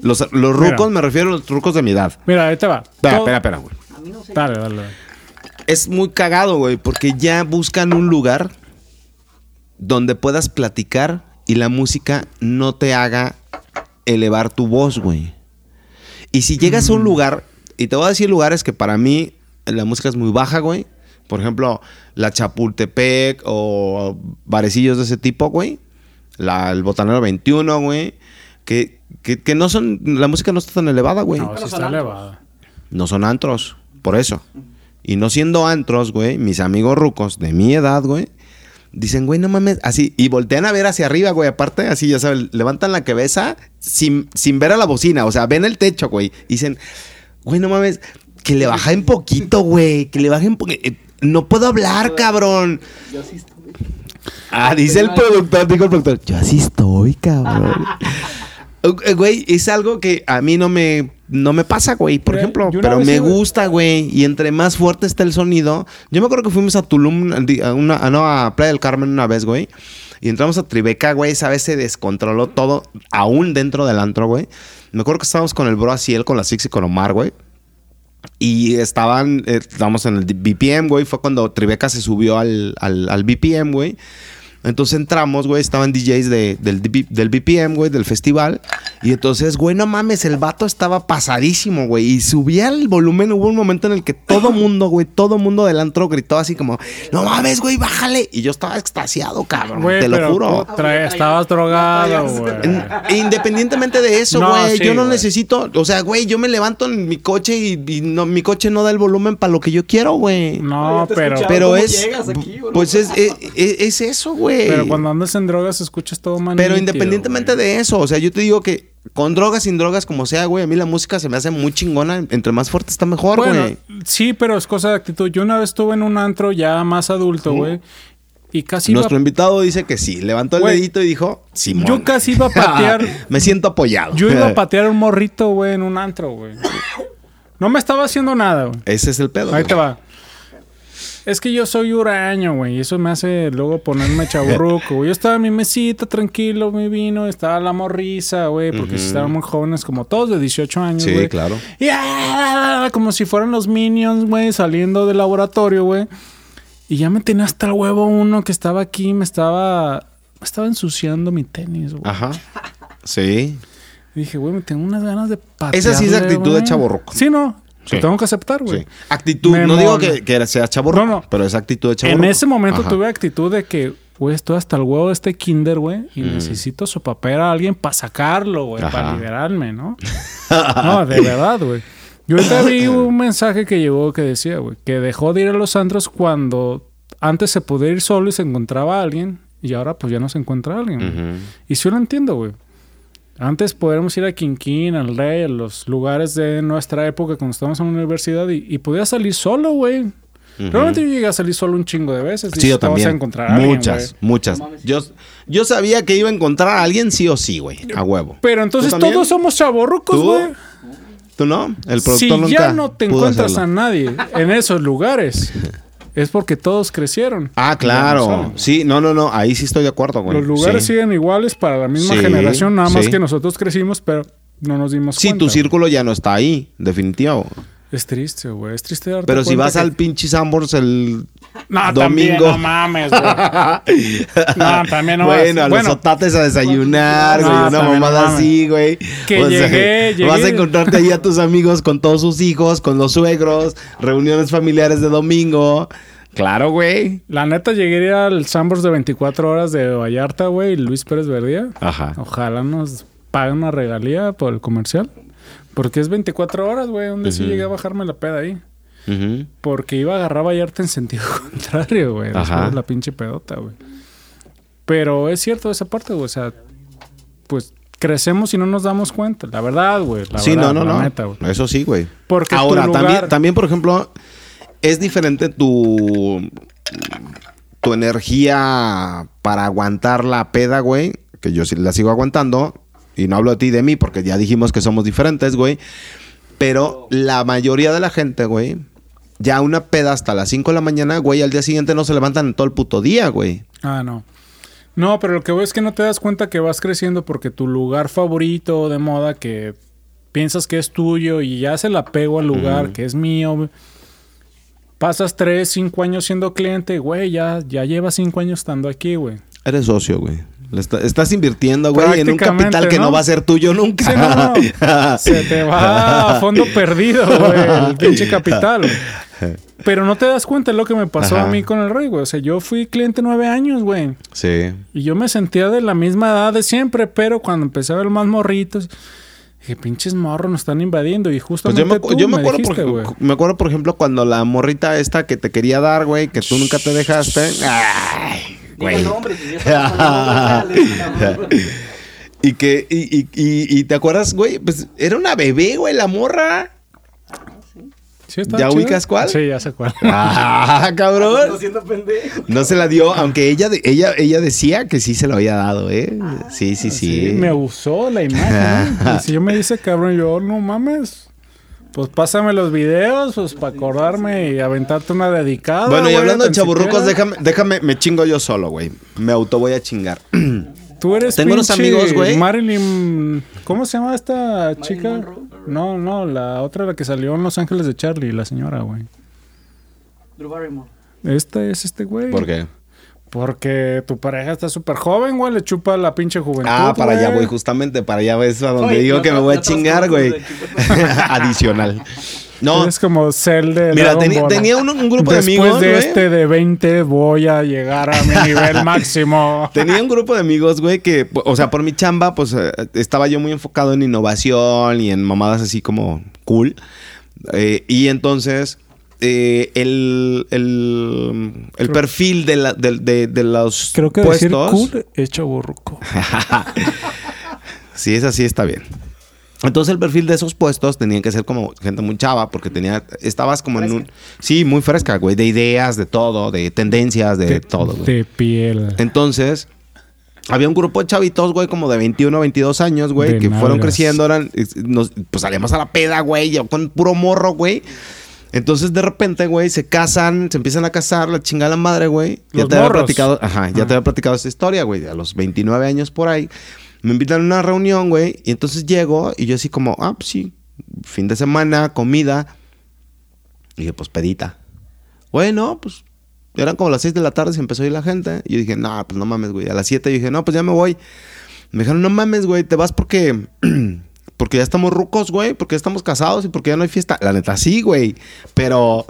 Los, los Mira. rucos me refiero a los rucos de mi edad. Mira, ahí te va. Espera, espera, espera, güey. A mí no sé. Dale, dale, dale. Es muy cagado, güey, porque ya buscan un lugar donde puedas platicar y la música no te haga elevar tu voz, güey. Y si llegas a un lugar, y te voy a decir lugares que para mí la música es muy baja, güey. Por ejemplo, la Chapultepec o barecillos de ese tipo, güey. La, el Botanero 21, güey. Que, que, que no son, la música no está tan elevada, güey. No, sí son está antros. elevada. No son antros, por eso. Y no siendo antros, güey, mis amigos rucos de mi edad, güey, dicen, güey, no mames, así, y voltean a ver hacia arriba, güey, aparte, así, ya sabes, levantan la cabeza sin, sin ver a la bocina, o sea, ven el techo, güey, dicen, güey, no mames, que le bajen poquito, güey, que le bajen poquito. No puedo hablar, cabrón. Yo sí estuve. Ah, dice el productor, dijo el productor, yo así estoy, cabrón. *laughs* Eh, Güey, es algo que a mí no me no me pasa, güey, por ejemplo. Pero me gusta, güey. Y entre más fuerte está el sonido. Yo me acuerdo que fuimos a Tulum, a una, a, no, a Playa del Carmen una vez, güey. Y entramos a Tribeca, güey. Esa vez se descontroló todo, aún dentro del antro, güey. Me acuerdo que estábamos con el bro Asiel, con la Six y con Omar, güey. Y estaban, eh, estábamos en el BPM, güey. Fue cuando Tribeca se subió al, al, al BPM, güey. Entonces entramos, güey, estaban DJs de- del, BPM, güey, del festival. Y entonces, güey, no mames, el vato estaba pasadísimo, güey. Y subía el volumen. Hubo un momento en el que todo mundo, güey, todo mundo del antro gritó así como, no mames, güey, bájale. Y yo estaba extasiado, cabrón. Güey, te lo juro. tú trae- estabas drogado, güey. En- independientemente de eso, No, güey, sí, yo no güey. necesito, o sea, güey, yo me levanto en mi coche y, y no, mi coche no da el volumen para lo que yo quiero, güey. No, pero... Pero ¿Cómo es, aquí, pues es, es, es- es eso, güey. Pero cuando andas en drogas escuchas todo mal. Pero independientemente de eso, o sea, yo te digo que con drogas, sin drogas, como sea, güey, a mí la música se me hace muy chingona. Entre más fuerte está mejor, güey. Bueno, sí, pero es cosa de actitud. Yo una vez estuve en un antro ya más adulto, güey. Y casi iba, Nuestro invitado dice que sí. Levantó el dedito y dijo, Simón. yo casi iba a *laughs* patear. me siento apoyado. yo iba a *laughs* patear un morrito, güey, en un antro, güey. No me estaba haciendo nada, güey. Ese es el pedo. Ahí te va. Es que yo soy huraño, güey. Y eso me hace luego ponerme chaburruco, *laughs* güey. Yo estaba en mi mesita, tranquilo, mi vino. Estaba la morrisa, güey. Porque si estaban muy jóvenes, como todos de 18 años, Sí, güey. claro. Y ah, como si fueran los minions, güey, saliendo del laboratorio, güey. Y ya me tenía hasta el huevo uno que estaba aquí, me estaba. Me estaba ensuciando mi tenis, güey. Ajá. Sí. Y dije, güey, me tengo unas ganas de patearle, Esa sí es actitud de güey. chavorruco. Sí, no. Sí. Lo tengo que aceptar, güey. Sí. Actitud. Me no digo que, que sea chaborro, No, no. pero es actitud de En chaborro. ese momento Ajá. tuve actitud de que, güey, estoy hasta el huevo de este kinder, güey, y necesito sopapera a alguien para sacarlo, güey, para liberarme, ¿no? *laughs* no, de verdad, güey. Yo ahorita vi *laughs* un mensaje que llegó que decía, güey, que dejó de ir a los antros cuando antes se podía ir solo y se encontraba a alguien, y ahora pues ya no se encuentra a alguien. Y sí lo entiendo, güey. Antes podíamos ir a Quinquín, al Rey, a los lugares de nuestra época cuando estábamos en la universidad y, y podías salir solo, güey. Realmente yo llegué a salir solo un chingo de veces. Sí, yo "Te vas también. a encontrar a alguien, muchas, güey". muchas. Yo, yo sabía que iba a encontrar a alguien sí o sí, güey. A huevo. Pero entonces todos somos chavorrucos, ¿Tú? güey. ¿Tú no? El productor Si nunca ya no te encuentras a nadie en esos lugares, *laughs* es porque todos crecieron. Ah, no claro. Sí, no, no, no. Ahí sí estoy de acuerdo, güey. Los lugares sí. siguen iguales para la misma Sí, generación, nada más sí. que nosotros crecimos, pero no nos dimos Sí, cuenta. tu güey. círculo ya no está ahí, definitivo. Es triste, güey. Es triste darte Pero si vas que- al pinche Sambors el No, domingo. también, no mames, güey. *laughs* No, también no vas. Bueno, a los Bueno. otates a desayunar, No, güey. Una no mamada así, güey. Que O sea, llegué, llegué. Vas a encontrarte ahí a tus amigos con todos sus hijos, con los suegros, reuniones familiares de domingo. Claro, güey. La neta, llegué al Sambors de 24 horas de Vallarta, güey, Luis Pérez Verdía. Ajá. Ojalá nos paguen una regalía por el comercial. Porque es 24 horas, güey, donde sí llegué a bajarme la peda ahí. Porque iba a agarrar Vallarta en sentido *laughs* contrario, güey. Ajá. Después de la pinche pedota, güey. Pero es cierto esa parte, güey. O sea, pues crecemos y no nos damos cuenta. La verdad, güey. La Sí, verdad, no, no, la no. neta, güey. Eso sí, güey. Porque Ahora, lugar- también, también, por ejemplo, es diferente tu, tu energía para aguantar la peda, güey, que yo sí la sigo aguantando, y no hablo de ti y de mí, porque ya dijimos que somos diferentes, güey, pero la mayoría de la gente, güey, ya una peda hasta las 5 de la mañana, güey, al día siguiente no se levantan en todo el puto día, güey. Ah, no. No, pero lo que veo es que no te das cuenta que vas creciendo porque tu lugar favorito de moda que piensas que es tuyo y ya se la pego al lugar que es mío. Pasas tres, cinco años siendo cliente, güey, ya, ya llevas cinco años estando aquí, güey. Eres socio, güey. Le está- estás invirtiendo, güey, en un capital que no ¿no? va a ser tuyo nunca. Sí, no, no. *laughs* Se te va a fondo perdido, güey, el pinche capital. güey. *laughs* Pero no te das cuenta de lo que me pasó Ajá. a mí con el rey, güey. O sea, yo fui cliente nueve años, güey. Sí. Y yo me sentía de la misma edad de siempre, pero cuando empecé a ver más morritos, dije, pinches morros nos están invadiendo. Y Pues justamente yo me, tú yo me me acuerdo, dijiste, por, güey. me acuerdo, por ejemplo, cuando la morrita esta que te quería dar, güey, que tú nunca te dejaste. Ay, Diga güey. nombres, y. *laughs* Y que, y, y, y, y te acuerdas, güey, pues era una bebé, güey, la morra. Sí, ¿Ya ubicas cuál? Sí, ya sé cuál. *laughs* Ah, cabrón. Estoy siendo pendejo. No se la dio, aunque ella, de- ella, ella decía que sí se lo había dado, ¿eh? Sí, sí, sí. Sí, me usó la imagen. *laughs* Y si yo me dice cabrón, yo no mames. Pues pásame los videos, pues para acordarme y aventarte una dedicada. Bueno, y güey, hablando de chaburrucos, déjame, déjame, me chingo yo solo, güey. Me auto voy a chingar. *clears throat* Tú eres Tengo unos amigos, güey. Marilyn. ¿Cómo se llama esta chica? No, no, la otra, la que salió en Los Ángeles de Charlie, la señora, güey. Drew Barrymore. Este es este güey. ¿Por qué? Porque tu pareja está súper joven, güey. Le chupa la pinche juventud. Ah, para allá güey. voy, justamente para allá es a donde Oye, digo no que me voy a chingar, güey. de *laughs* Adicional. No, Es como Cell de mira, tenía un, un grupo de Después amigos, de güey. este de 20 voy a llegar a mi *laughs* nivel máximo. Tenía un grupo de amigos, güey, que, o sea, por mi chamba, pues eh, estaba yo muy enfocado en innovación y en mamadas así como cool. Eh, y entonces, eh, el, el, el perfil de, la- de, de- de los Creo que puestos. decir cool es chaburruco. Si *laughs* es así, está bien. Entonces el perfil de esos puestos tenían que ser como gente muy chava, porque tenía, estabas como en un... Sí, muy fresca, güey, de ideas, de todo, de tendencias, de, todo, güey. De piel. Entonces, había un grupo de chavitos, güey, como de 21 22 años, güey, De que fueron creciendo, eran, nos- pues salíamos a la peda, güey, yo con puro morro, güey. Entonces, de repente, güey, se casan, se empiezan a casar, la chingada la madre, güey. Ya te había morros. platicado, ajá, ya Ah. te había platicado esta historia, güey, a los 29 años por ahí. Me invitan a una reunión, güey, y entonces llego y yo así como, ah, pues sí, fin de semana, comida. Y dije, pues pedita. Bueno, pues eran como las 6 de la tarde, se empezó a ir la gente. Y yo dije, no, pues no mames, güey. A las 7 dije, no, pues ya me voy. Me dijeron, no mames, güey, te vas porque. *clears throat* porque ya estamos rucos, güey. Porque ya estamos casados y porque ya no hay fiesta. La neta, sí, güey. Pero.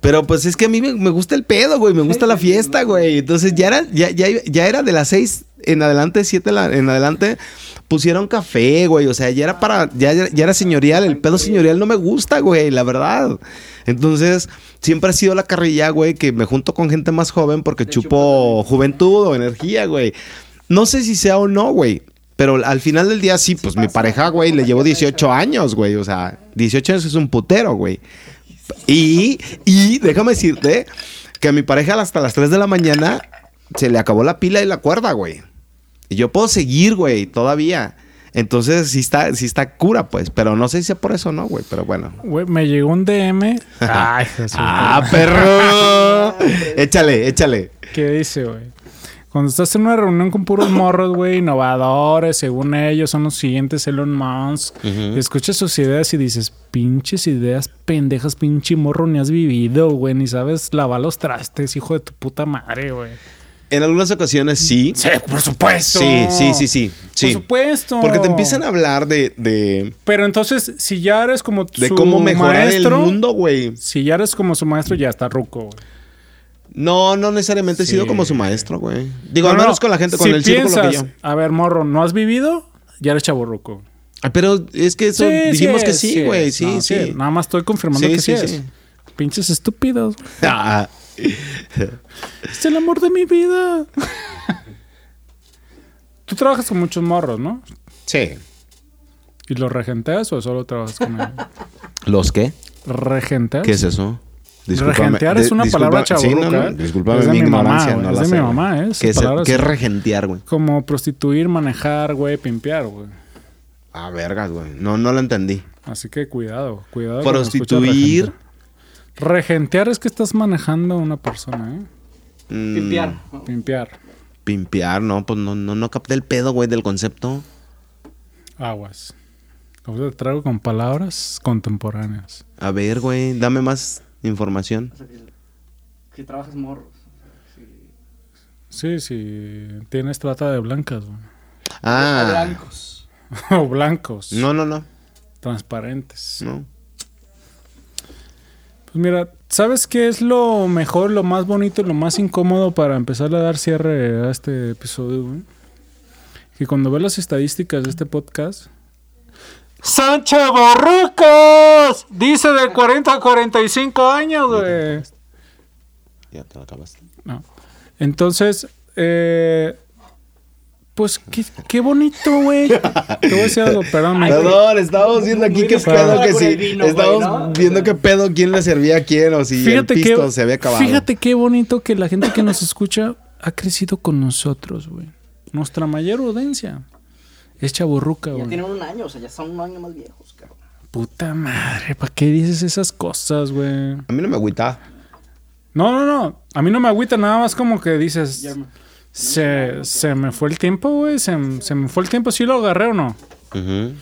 Pero pues es que a mí me, me gusta el pedo, güey. Me gusta la fiesta, güey. Entonces ya era, ya, ya, ya era de las 6 en adelante, 7 en adelante. Pusieron café, güey. O sea, ya era para. Ya, ya, ya era señorial. El pedo señorial no me gusta, güey, la verdad. Entonces, siempre ha sido la carrilla, güey, que me junto con gente más joven porque chupo juventud o energía, güey. No sé si sea o no, güey. Pero al final del día sí, pues mi pareja, güey, le llevo 18 años, güey. O sea, 18 años es un putero, güey. Y, y déjame decirte que a mi pareja hasta las 3 de la mañana se le acabó la pila y la cuerda, güey. Y yo puedo seguir, güey, todavía. Entonces sí está, sí está cura, pues. Pero no sé si sea por eso o no, güey. Pero bueno. Güey, me llegó un DM. *laughs* Ay, Jesús. ¡Ah, perro! *laughs* échale, échale. ¿Qué dice, güey? Cuando estás en una reunión con puros morros, güey, innovadores, según ellos, son los siguientes Elon Musk, y escuchas sus ideas y dices, pinches ideas pendejas, pinche morro, ni has vivido, güey, ni sabes lavar los trastes, hijo de tu puta madre, güey. En algunas ocasiones sí. Sí, por supuesto. Sí, sí, sí, sí. sí. Por supuesto. Porque te empiezan a hablar de, de, Pero entonces, si ya eres como de su cómo mejorar maestro, el mundo, güey. si ya eres como su maestro, ya está ruco, güey. No, no necesariamente he sido como su maestro, güey. Digo, al No, menos no, con la gente, con si el círculo que piensas, yo. A ver, morro, ¿no has vivido? Ya eres chaborruco. Ah, Pero es que eso dijimos que sí, güey. Sí, No, sí. Nada más estoy confirmando que sí, sí, es. sí. Pinches estúpidos. *laughs* Ah, *laughs* Es el amor de mi vida. *laughs* Tú trabajas con muchos morros, ¿no? sí. ¿Y los regenteas o solo trabajas con ellos? ¿Los qué? ¿Regenteas? ¿Qué es eso? Regentear es una palabra Sí, no, no, ¿eh? de mi mamá, ignorancia, güey, no es la de sé, mi mamá, ¿eh? ¿Qué es, qué es regentear, güey? Como prostituir, manejar, güey, pimpear, güey. Ah, vergas, güey. No, no lo entendí. Así que cuidado, cuidado. Prostituir. regentear. Regentear es que estás manejando a una persona, ¿eh? mm, Pimpear. Pimpear. Pimpear, no, pues no, no, no capté el pedo, güey, del concepto. Aguas. Ahorita te traigo con palabras contemporáneas. A ver, güey, dame más información. O sea, que, que trabajas morros. Sí, sí. Tienes trata de blancas, güey. Ah, Blancos. *laughs* o blancos. no, no, no, Transparentes. no. Pues mira, ¿sabes qué es lo mejor, lo más bonito y lo más incómodo para empezar a dar cierre a este episodio, güey? Que cuando ves las estadísticas de este podcast... ¡Son chavorrucos! Dice de 40 a 45 años, güey. Ya te lo acabaste. No. Entonces, eh, Pues qué, qué bonito, güey. *laughs* Te voy a decir algo, perdón. Perdón, estábamos viendo aquí qué pedo que sí. güey, Estábamos ¿no? viendo qué pedo, quién le servía a quién o si Fíjate el que, pisto se había acabado. fíjate qué bonito que la gente que nos escucha ha crecido con nosotros, güey. Nuestra mayor audiencia es chaburruca, Ya güey. tienen un año, o sea, ya son un año más viejos, cabrón. Puta madre, ¿para qué dices esas cosas, güey? A mí no me agüita. No, no, no. A mí no me agüita nada más como que dices. Ya me- Se, se me fue el tiempo, güey. Se, se me fue el tiempo. ¿Sí lo agarré o no? Ujú.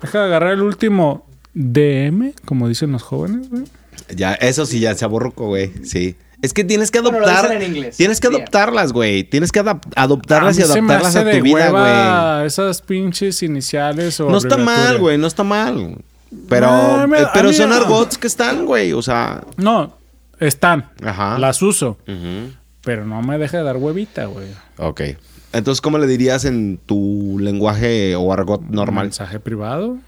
Deja de agarrar el último DM, como dicen los jóvenes, güey. Ya, eso sí, ya se aborruco, güey. Sí. Es que tienes que Bueno, lo adoptar. dicen en inglés. Tienes que Bien. adoptarlas, güey. Tienes que adap- adoptarlas A y adaptarlas a tu de vida, güey. esas pinches iniciales o No está mal, güey, no está mal. Pero, No, me- eh, a pero son no. argots que están, güey. O sea, No, están. ajá. Las uso. Pero no me deja de dar huevita, güey. Ok. Entonces, ¿cómo le dirías en tu lenguaje o argot normal? Mensaje privado.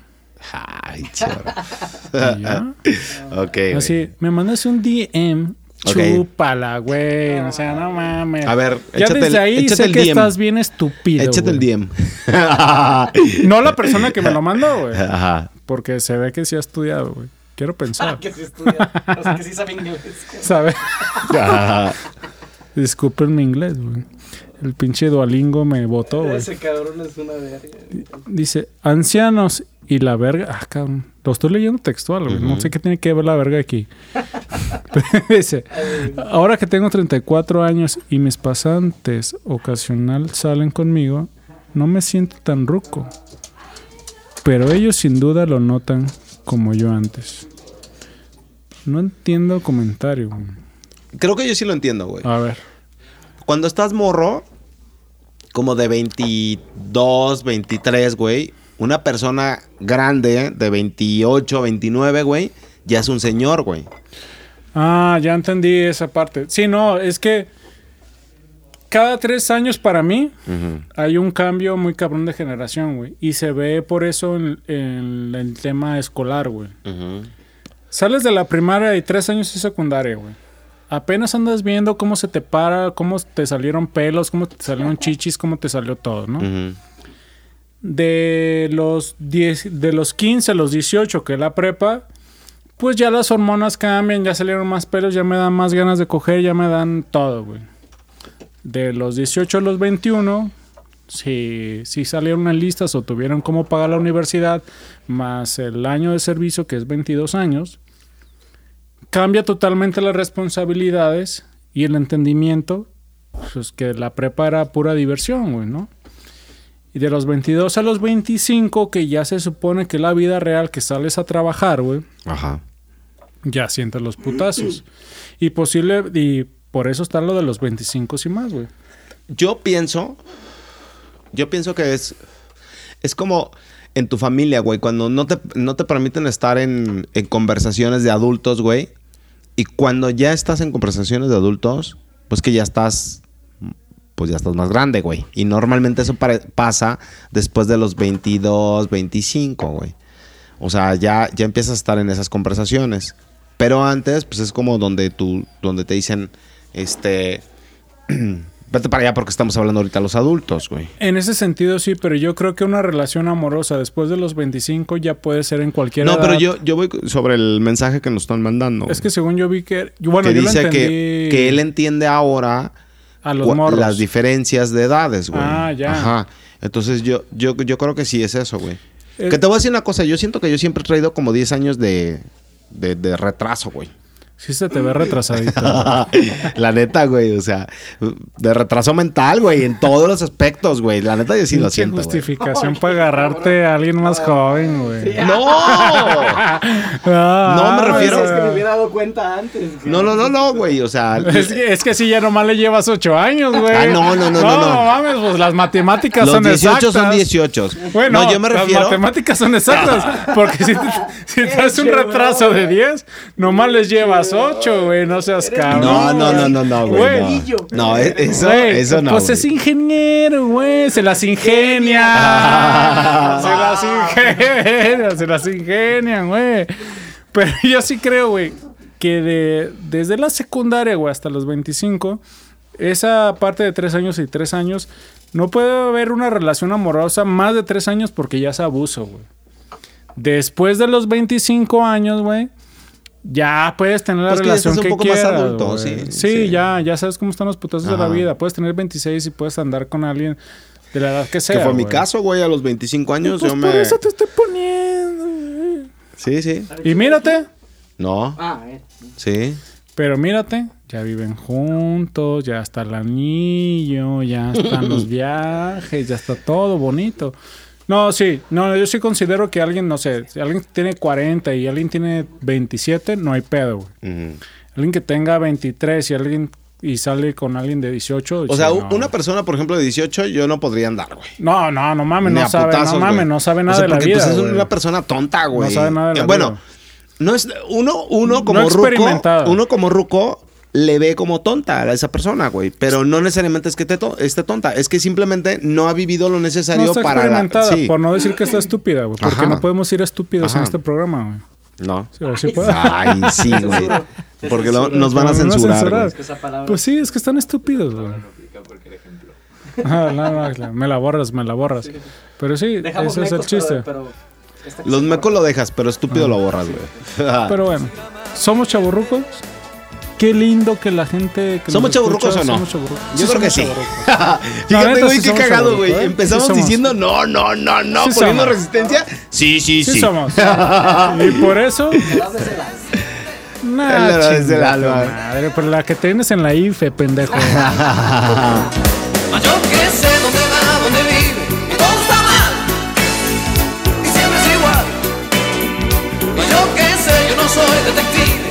Ay, *laughs* ya. *laughs* ok. Así, me mandas un DM. Chúpala, güey. O sea, no mames. A ver, ya échate desde el- ahí échate sé el que DM. estás bien estúpido. Échate el. DM. *laughs* No la persona que me lo mandó, güey. Ajá. Porque se ve que sí ha estudiado, güey. Quiero pensar. que sí estudia, o sea, que sí sabe inglés. ¿Sabes? Ajá. *laughs* Disculpen mi inglés, güey. El pinche Duolingo me votó, güey. Ese cabrón es una verga. Dice, ancianos y la verga. Ah, cabrón. Lo estoy leyendo textual, güey. No sé qué tiene que ver la verga aquí. *laughs* Dice, ahora que tengo 34 años y mis pasantes ocasional salen conmigo, no me siento tan ruco. Pero ellos sin duda lo notan como yo antes. No entiendo el comentario. güey. Creo que yo sí lo entiendo, güey. A ver. Cuando estás morro, como de 22, 23, güey, una persona grande de 28, 29, güey, ya es un señor, güey. Ah, ya entendí esa parte. Sí, no, es que cada tres años para mí hay un cambio muy cabrón de generación, güey. Y se ve por eso en, en el tema escolar, güey. Sales de la primaria y tres años de secundaria, güey. Apenas andas viendo cómo se te para, cómo te salieron pelos, cómo te salieron chichis, cómo te salió todo, ¿no? De los 10, de los 15 a los 18 que es la prepa, pues ya las hormonas cambian, ya salieron más pelos, ya me dan más ganas de coger, ya me dan todo, güey. De los 18 a los 21, si, si salieron en listas o tuvieron cómo pagar la universidad, más el año de servicio, que es 22 años, cambia totalmente las responsabilidades y el entendimiento, pues que la prepa era pura diversión, güey, ¿no? Y de los 22 a los 25, que ya se supone que la vida real que sales a trabajar, güey, Ajá. ya sientes los putazos. Y posible, y por eso está lo de los 25 y más, güey. Yo pienso, yo pienso que es, es como en tu familia, güey, cuando no te, no te permiten estar en, en conversaciones de adultos, güey, y cuando ya estás en conversaciones de adultos, pues que ya estás, pues ya estás más grande, güey. Y normalmente eso pasa después de los 22, 25, güey. O sea, ya, ya empiezas a estar en esas conversaciones. Pero antes, pues es como donde tú, donde te dicen, este, *clears throat* vete para allá porque estamos hablando ahorita los adultos, güey. En ese sentido sí, pero yo creo que una relación amorosa después de los 25 ya puede ser en cualquier No, edad. pero yo, yo voy sobre el mensaje que nos están mandando. Es que según yo vi que... Bueno, que yo lo dice entendí que, que él entiende ahora a los morros. las diferencias de edades, güey. Ah, ya. Ajá. Entonces yo, yo, yo creo que sí es eso, güey. Es- Que te voy a decir una cosa, yo siento que yo siempre he traído como 10 años de, de, de retraso, güey. Sí se te ve retrasadito. *laughs* La neta, güey, o sea, de retraso mental, güey, en todos los aspectos, güey. La neta yo sí lo siento, güey. justificación para agarrarte a alguien más joven, güey. ¡No! Ah, No, *laughs* me refiero- Es que me hubiera dado cuenta antes. güey. No, no, no, no, güey, o sea... *laughs* Es que, es que si ya nomás le llevas ocho años, güey. Ah, no, no, no, no, no. mames, pues las matemáticas Los son 18 exactas. son 18. Bueno, no, yo me refiero... las matemáticas son exactas. Porque si, si traes un retraso de 10, nomás les llevas 8, güey. No seas cabrón. No, no, no, no, no, güey. No, no e- eso, Güey, eso no. Pues es ingeniero, güey. Se las ingenia. *laughs* se las ingenia. Se las ingenian, güey. Pero yo sí creo, güey, que de, desde la secundaria, güey, hasta los 25, esa parte de tres años y tres años No puede haber una relación amorosa más de tres años porque ya es abuso, güey. Después de los 25 años, güey, ya puedes tener la Pues que ya relación estás un que poco más quieras, adulto, güey. sí, sí, sí. ya, ya sabes cómo están los putazos de la Ajá. vida. Puedes tener 26 y puedes andar con alguien de la edad que sea. que fue mi caso, güey, a los 25 años Pues yo por me... eso te estoy poniendo. güey. Sí, sí. Y mírate, No, Ah, eh. sí. pero mírate, ya viven juntos, ya está el anillo, ya están los *laughs* viajes, ya está todo bonito. No, sí, no, yo sí considero que alguien, no sé, si alguien tiene 40 y alguien tiene 27, no hay pedo, güey. Alguien que tenga 23 y alguien y sale con alguien de 18. O sea, no. una persona, por ejemplo, de 18, yo no podría andar, güey. No, no, no mames, no sabe, putazos, no mames, no sabe O nada sea, de la vida. Pues es una persona tonta, güey. sabe nada de la Eh, Bueno, vida. no es uno, uno como No ruco, uno como ruco le ve como tonta a esa persona, güey. Pero no necesariamente es que te to- esté tonta, es que simplemente no ha vivido lo No necesario está para la- experimentada, sí. por no decir que está estúpida, güey. Porque Ajá. no podemos ir estúpidos en este programa, güey. No. Sí, sí. Ay, sí, *laughs* güey. Porque lo- nos van a Nos van a censurar. Es que esa palabra. Pues sí, es que están estúpidos, güey. Ah, no, no, no, me la borras, me la borras. Pero sí, Dejamos ese es el chiste. Pero, pero Los mecos lo dejas, pero estúpido lo borras, güey. Pero bueno, ¿somos chaburrucos? qué lindo que la gente. Que ¿Somos chaburrucos o no? Yo creo que sí. *laughs* Fíjate, güey, qué cagado, güey. ¿eh? Empezamos sí diciendo no, no, no, no, poniendo somos. resistencia. Sí, sí, sí. Sí somos. *laughs* y por eso. Nah, no, es del alma. Madre, por la que tienes en la IFE, pendejo. Que sé dónde va, dónde vive, mal. Y siempre es igual. Que sé, yo no soy detective.